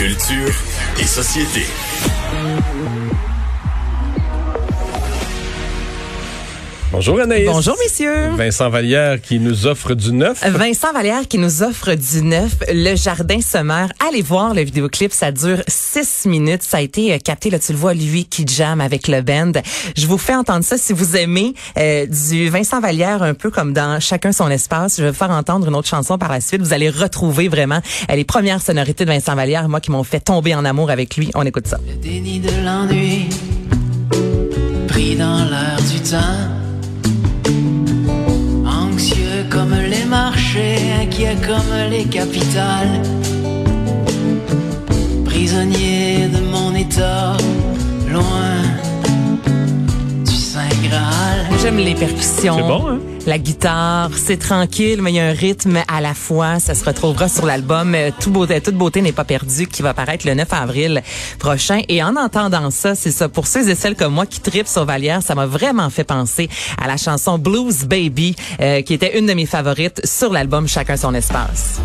Culture et société. Bonjour Anaïs. Bonjour messieurs. Vincent Vallière qui nous offre du neuf. Vincent Vallière qui nous offre du neuf, le jardin sommaire. Allez voir le vidéoclip, ça dure six minutes. Ça a été euh, capté, là tu le vois, lui qui jam avec le band. Je vous fais entendre ça si vous aimez euh, du Vincent Vallière un peu comme dans Chacun son espace. Je vais vous faire entendre une autre chanson par la suite. Vous allez retrouver vraiment euh, les premières sonorités de Vincent Vallière, moi qui m'ont fait tomber en amour avec lui. On écoute ça. Le déni de l'ennui, pris dans l'air du temps. Marchés, inquiet comme les capitales. Prisonnier de mon état, loin du Saint Graal. J'aime les percussions. C'est bon, hein? La guitare, c'est tranquille, mais il y a un rythme à la fois. Ça se retrouvera sur l'album euh, Tout beauté, Toute beauté n'est pas perdue qui va paraître le 9 avril prochain. Et en entendant ça, c'est ça. Pour ceux et celles comme moi qui tripent sur Vallière, ça m'a vraiment fait penser à la chanson Blues Baby, euh, qui était une de mes favorites sur l'album Chacun son espace.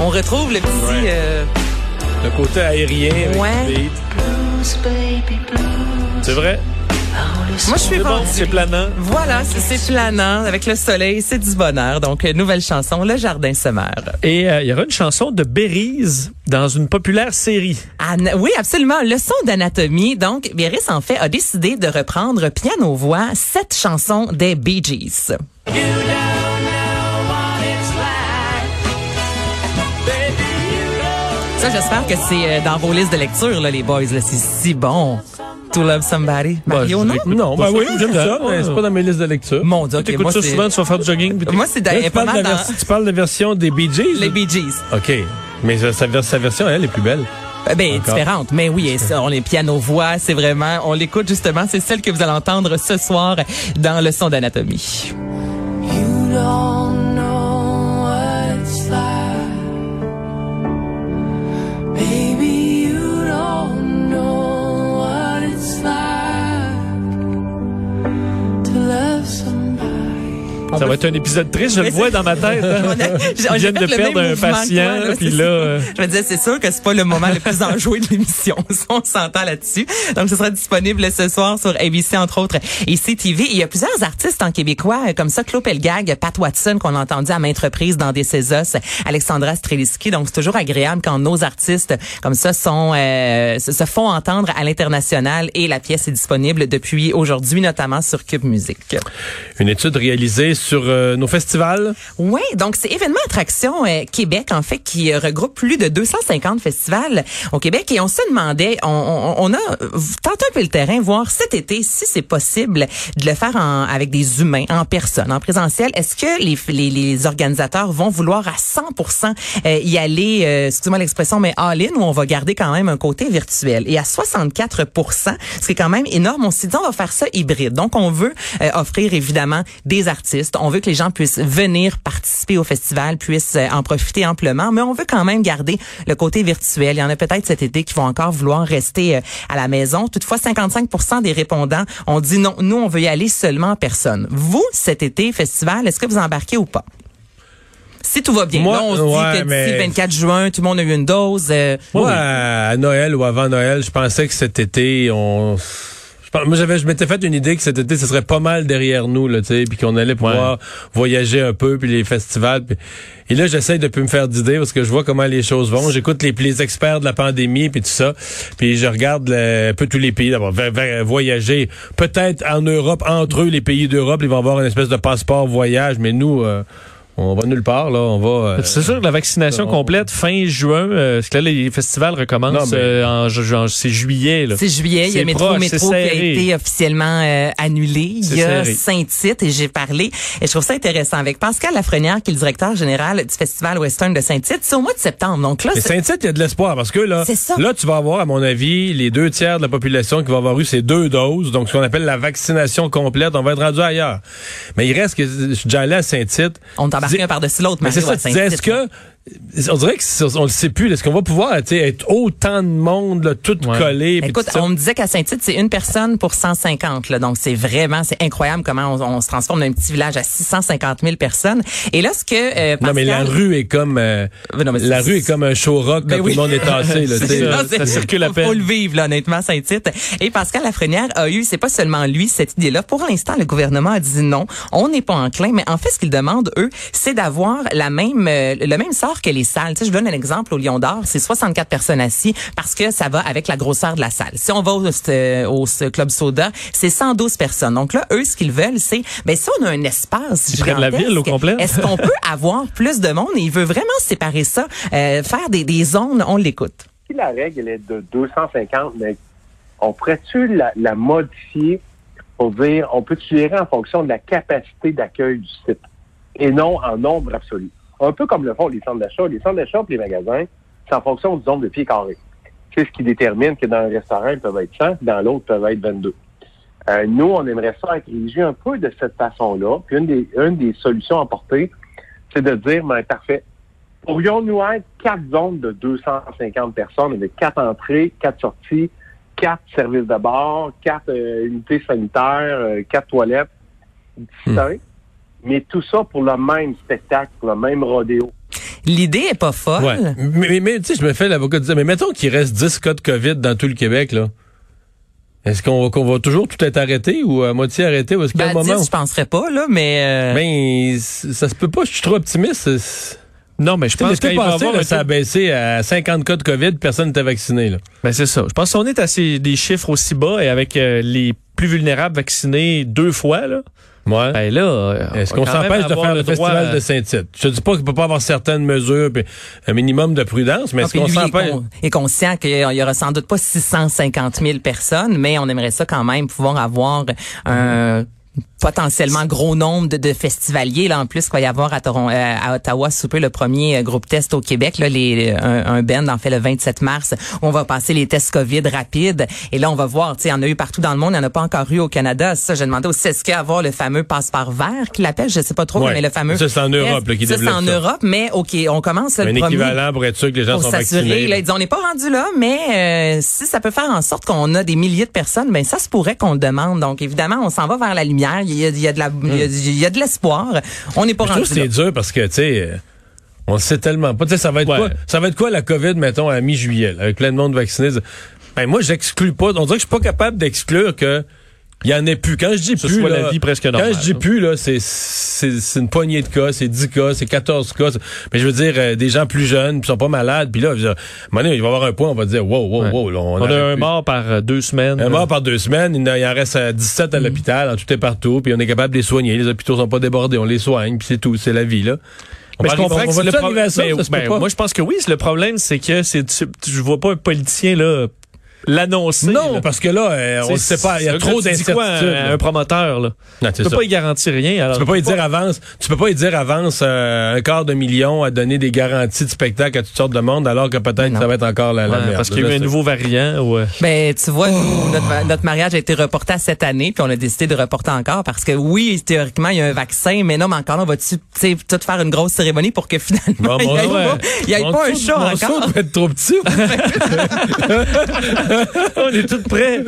On retrouve le petit... Ouais. euh, Le côté aérien avec Ouais. C'est vrai? moi, je suis vendue. c'est planant. Voilà, c'est planant avec le soleil, c'est du bonheur. Donc, euh, nouvelle chanson, Le Jardin sommaire. Et euh, il y aura une chanson de Bérize dans une populaire série. Oui, absolument. Leçon d'anatomie. Donc, Béris, en fait, a décidé de reprendre piano-voix cette chanson des Bee Gees. You Ça, j'espère que c'est euh, dans vos listes de lecture, là, les boys. C'est si bon. To Love Somebody? Mario, je non? Non, pas ben oui, j'aime ça, mais c'est pas dans mes listes de lecture. Mon Dieu, ok, T'écoutes moi, ça c'est- souvent, tu vas faire du jogging. Moi, c'est tu, pas mal dans version- tu parles de la version des Bee Gees? les Bee Gees. OK. Mais sa, version, elle, est plus belle. Euh, Ben, Encore. différente. Mais oui, et ça, on est piano-voix, c'est vraiment, on l'écoute justement, c'est celle que vous allez entendre ce soir dans Leçon d'anatomie. Ça va être un épisode triste, je le vois dans ma tête. hein. On a- Ils viennent de le perdre un patient, toi, là, puis là, euh, Je me disais, c'est sûr que c'est pas le moment le plus enjoué de l'émission. On s'entend là-dessus. Donc, ce sera disponible ce soir sur ABC, entre autres, et CTV. Il y a plusieurs artistes en québécois, euh, comme ça, Claude Pelgag, Pat Watson, qu'on a entendu à maintes reprises dans des Césos, Alexandra Streliski. Donc, c'est toujours agréable quand nos artistes, comme ça, sont, euh, se, font entendre à l'international et la pièce est disponible depuis aujourd'hui, notamment sur Cube Music. Une étude réalisée sur euh, nos festivals. Oui, donc c'est événement attraction euh, Québec en fait qui euh, regroupe plus de 250 festivals au Québec et on se demandait, on, a euh, tenté un peu le terrain, voir cet été si c'est possible de le faire avec des humains, en personne, en présentiel. Est-ce que les, les, organisateurs vont vouloir à 100% euh, y aller, excusez-moi l'expression, mais all-in ou on va garder quand même un côté virtuel? Et à 64% ce qui est quand même énorme. On s'est dit on va faire ça hybride. Donc on veut offrir évidemment des artistes, on veut que les gens puissent venir participer au festival, puissent euh, en profiter amplement, mais on veut quand même garder le côté virtuel. Il y en a peut-être cet été qui vont encore vouloir rester euh, à la maison. Toutefois, 55% des répondants ont dit non, nous on veut y aller seulement en personne. Vous, cet été, festival, est-ce que vous embarquez ou pas? Si tout va bien. Moi, Là, on se ouais, dit que d'ici le 24 juin, tout le monde a eu une dose. euh, Moi, à Noël ou avant Noël, je pensais que cet été, on... Moi, j'avais, je m'étais fait une idée que cet été, ce serait pas mal derrière nous, là, tu sais, puis qu'on allait pouvoir voyager un peu, puis les festivals. puis- Et là, j'essaye de plus me faire d'idées parce que je vois comment les choses vont. J'écoute les, les experts de la pandémie, puis tout ça, puis je regarde le- un peu tous les pays d'abord voyager. Peut-être en Europe, entre eux, les pays d'Europe, ils vont avoir une espèce de passeport voyage, mais nous, euh, on va nulle part, là. On va. euh, C'est sûr que la vaccination on- complète fin juin, euh, parce que là, les festivals recommencent Non, mais- euh, en, c'est juillet. Là. C'est juillet, il y C'est a Métro proche, Métro c'est qui a été officiellement euh, annulé. Il C'est y a. Saint-Tite et j'ai parlé et je trouve ça intéressant avec Pascal Lafrenière qui est le directeur général du Festival Western de Saint-Tite. C'est au mois de septembre. Donc là, Saint-Tite, il y a de l'espoir parce que là, C'est ça. là, tu vas avoir, à mon avis, les deux tiers de la population qui va avoir eu ces deux doses, donc ce qu'on appelle la vaccination complète. On va être rendu ailleurs. Mais il reste que je suis déjà allé à Saint-Tite. on t'embarque Dis- un par-dessus l'autre. Mais c'est ça, est-ce que on dirait que c'est- on le sait plus. Est-ce qu'on va pouvoir tu sais, être autant de monde, là, tout Ouais. collé? Écoute, on me disait qu'à Saint-Tite, c'est une personne pour 150. Là, donc, c'est vraiment, c'est incroyable comment on, on se transforme d'un petit village à 650 000 personnes. Et là, ce que euh, non, mais la Pascal- rue est comme euh, Non, mais la rue est comme un show rock Ben quand oui. tout le monde est tassé. Là, tu sais. ça. Non, c'est- ça circule à peine. Faut le vivre, là, honnêtement, Saint-Tite. Et Pascal Lafrenière a eu, c'est pas seulement lui, cette idée-là. Pour l'instant, le gouvernement a dit non. On n'est pas enclin. Mais en fait, ce qu'ils demandent, eux, c'est d'avoir la même, euh, le même sort que les salles. Tu sais, je donne un exemple au Lion d'Or. C'est 64 personnes assis parce que ça va avec la grosseur de la salle. Si on va au, euh, au Club Soda, c'est 112 personnes. Donc là, eux, ce qu'ils veulent, c'est, ben, si on a un espace prennent la ville au complet. Est-ce qu'on peut avoir plus de monde? Et il veut vraiment séparer ça, euh, faire des, des zones. On l'écoute. si la règle elle est de 250, mais on pourrait-tu la, la modifier pour dire on peut tirer en fonction de la capacité d'accueil du site et non en nombre absolu? Un peu comme le font les centres d'achat. Les centres d'achat et les magasins, c'est en fonction du nombre de pieds carrés. C'est ce qui détermine que dans un restaurant, ils peuvent être 100, dans l'autre, ils peuvent être 22. Euh, nous, on aimerait ça être régi un peu de cette façon-là. Puis une des, une des solutions à porter, c'est de dire, ben, parfait, pourrions-nous être quatre zones de 250 personnes avec quatre entrées, quatre sorties, quatre services de bar, quatre euh, unités sanitaires, euh, quatre toilettes? Distinctes, mais tout ça pour le même spectacle, pour le même rodéo. L'idée est pas folle. Ouais. Mais, mais, mais, tu sais, je me fais l'avocat de dire, mais mettons qu'il reste 10 cas de COVID dans tout le Québec, là. Est-ce qu'on va, qu'on va toujours tout être arrêté ou à moitié arrêté? Ou est-ce Ben, moment 10, je penserais pas, là, mais... euh, Ben, ça se peut pas, je suis trop optimiste. Non, mais je pense qu'il L'été va y passé, avoir là, un ça a baissé à 50 cas de COVID, personne n'était vacciné. Là. Ben, c'est ça. Je pense qu'on est à ces- des chiffres aussi bas et avec euh, les plus vulnérables vaccinés deux fois, là, Ouais. ben là, euh, Est-ce qu'on s'empêche de faire le, droit festival de Saint-Tite? Je te dis pas qu'il peut pas avoir certaines mesures, puis un minimum de prudence, mais ah, est-ce qu'on s'empêche? est conscient qu'il y aura sans doute pas 650 000 personnes, mais on aimerait ça quand même pouvoir avoir un potentiellement gros nombre de, de festivaliers là en plus qu'il va y avoir à, Toron- euh, à Ottawa super le premier euh, groupe test au Québec là les un, un band en fait le 27 mars où on va passer les tests Covid rapides et là on va voir tu sais il y en a eu partout dans le monde il n'y en a pas encore eu au Canada ça j'ai demandé aussi est-ce qu'il y a avoir le fameux passeport vert qu'il appelle je sais pas trop Ouais. mais le fameux Ça, c'est en Europe, là, qui ça c'est en ça. Europe mais OK on commence là, Un le premier équivalent pour être sûr que les gens pour sont vaccinés. Là, ils disent, on n'est pas rendu là, mais euh, si ça peut faire en sorte qu'on a des milliers de personnes, ben ça se pourrait qu'on le demande. Donc évidemment, on s'en va vers la lumière. Il y a, il y a de la, il y a- il y a de l'espoir. On n'est pas rendu c'est dur parce que, tu sais, euh, on le sait tellement pas. Tu sais, ça va être Ouais. quoi? Ça va être quoi la COVID, mettons, à mi-juillet, avec plein de monde vacciné? Ben, moi, j'exclus pas. On dirait que je suis pas capable d'exclure que il y en ait plus. Quand je dis plus, soit là, la vie presque quand normale, je dis plus, là, c'est, c'est, c'est une poignée de cas, c'est 10 cas, c'est 14 cas. Mais je veux dire, euh, des gens plus jeunes, qui sont pas malades, puis là, dire, à un moment donné, il va y avoir un point, on va dire, wow, wow, Ouais. wow, là, on, On a un plus. mort par euh, deux semaines. Un mort par deux semaines, il en reste euh, 17 Mm. à l'hôpital, en tout et partout, puis on est capable de les soigner. Les hôpitaux sont pas débordés, on les soigne, puis c'est tout, c'est la vie, là. Mais je comprends que le tout pro- arriver à ça, mais- ça se peut ben. Moi, je pense que oui. Le problème, c'est que c'est, tu- je vois pas un politicien là l'annoncer. Non, là. parce que là, euh, on ne sait pas, il y a trop d'incertitudes. un, un promoteur là? Non, Tu peux ça. pas y garantir rien. Alors, Tu peux pas y dire avance, tu peux pas y dire avance euh, un quart de million à donner des garanties de spectacle à toutes sortes de monde alors que peut-être ça va être encore la, la Ouais, merde. parce qu'il y a eu un nouveau variant. Ouais. Ben, tu vois, nous, notre, notre mariage a été reporté à cette année, puis on a décidé de reporter encore parce que oui, théoriquement, il y a un vaccin, mais non, mais encore là, on va-tu, tout faire une grosse cérémonie pour que finalement, il mon n'y ait, pas, y mon pas un mon encore? doit être trop petit. On est tous prêts.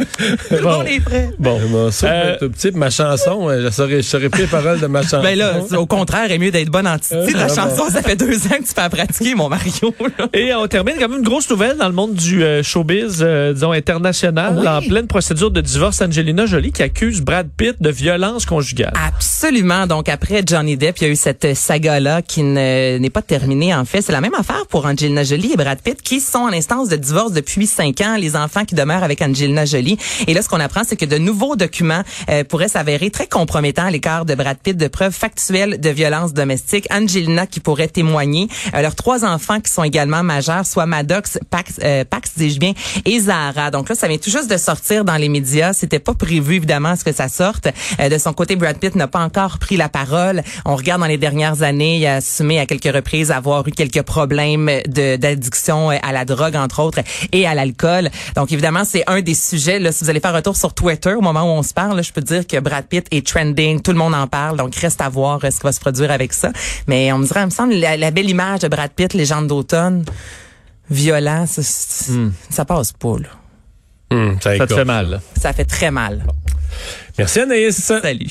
On est prêts. bon, mon saut doit Euh, être tout petit. puis Ma chanson, euh, je saurais, je plus les paroles de ma chanson. Ben là, au contraire, il est mieux d'être bonne en titi. Euh, Ta bon. chanson, ça fait deux ans que tu fais à pratiquer, mon Mario. là. Et on termine quand même une grosse nouvelle dans le monde du euh, showbiz, euh, disons international, Oui. en pleine procédure de divorce. Angelina Jolie qui accuse Brad Pitt de violence conjugale. Absolument. Donc après Johnny Depp, il y a eu cette saga-là qui ne- n'est pas terminée en fait. C'est la même affaire pour Angelina Jolie et Brad Pitt qui sont en instance de divorce depuis cinq ans. Les enfants qui demeurent avec Angelina Jolie. Et là, ce qu'on apprend, c'est que de nouveaux documents euh, pourraient s'avérer très compromettants à l'égard de Brad Pitt, de preuves factuelles de violence domestique. Angelina qui pourrait témoigner. Euh, leurs trois enfants qui sont également majeurs, soit Maddox, Pax, euh, Pax dis-je bien, et Zahara. Donc là, ça vient tout juste de sortir dans les médias. C'était pas prévu évidemment à ce que ça sorte. Euh, de son côté, Brad Pitt n'a pas encore pris la parole. On regarde dans les dernières années, il a assumé à quelques reprises avoir eu quelques problèmes d'addiction à la drogue entre autres et à l'alcool. Donc Donc évidemment, c'est un des sujets. Là, si vous allez faire un tour sur Twitter au moment où on se parle, là, je peux dire que Brad Pitt est trending, tout le monde en parle. Donc reste à voir euh, ce qui va se produire avec ça. Mais on me dirait, il me semble la, la belle image de Brad Pitt, légende d'automne, violent, ça, ça- ça passe pas. Là. Hum, ça Ça te fait mal. Ça fait très mal. Merci Anaïs. Salut.